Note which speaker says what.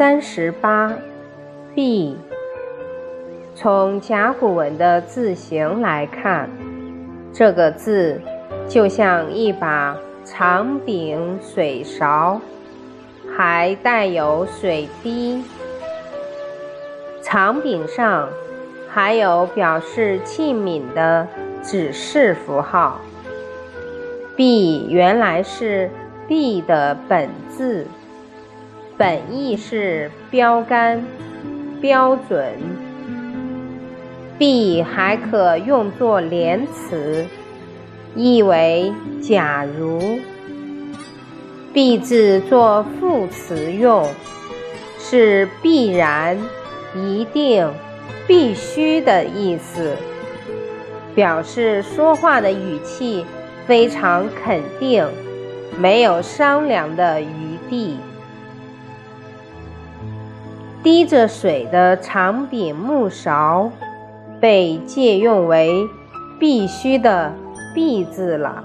Speaker 1: 三十八，，B。从甲骨文的字形来看，这个字就像一把长柄水勺，还带有水滴。长柄上还有表示器皿的指示符号。B 原来是“ B ”的本字。本意是标杆、标准，必还可用作连词，意为假如。必字作副词用，是必然、一定、必须的意思，表示说话的语气非常肯定，没有商量的余地。滴着水的长柄木勺，被借用为必须的“必”字了。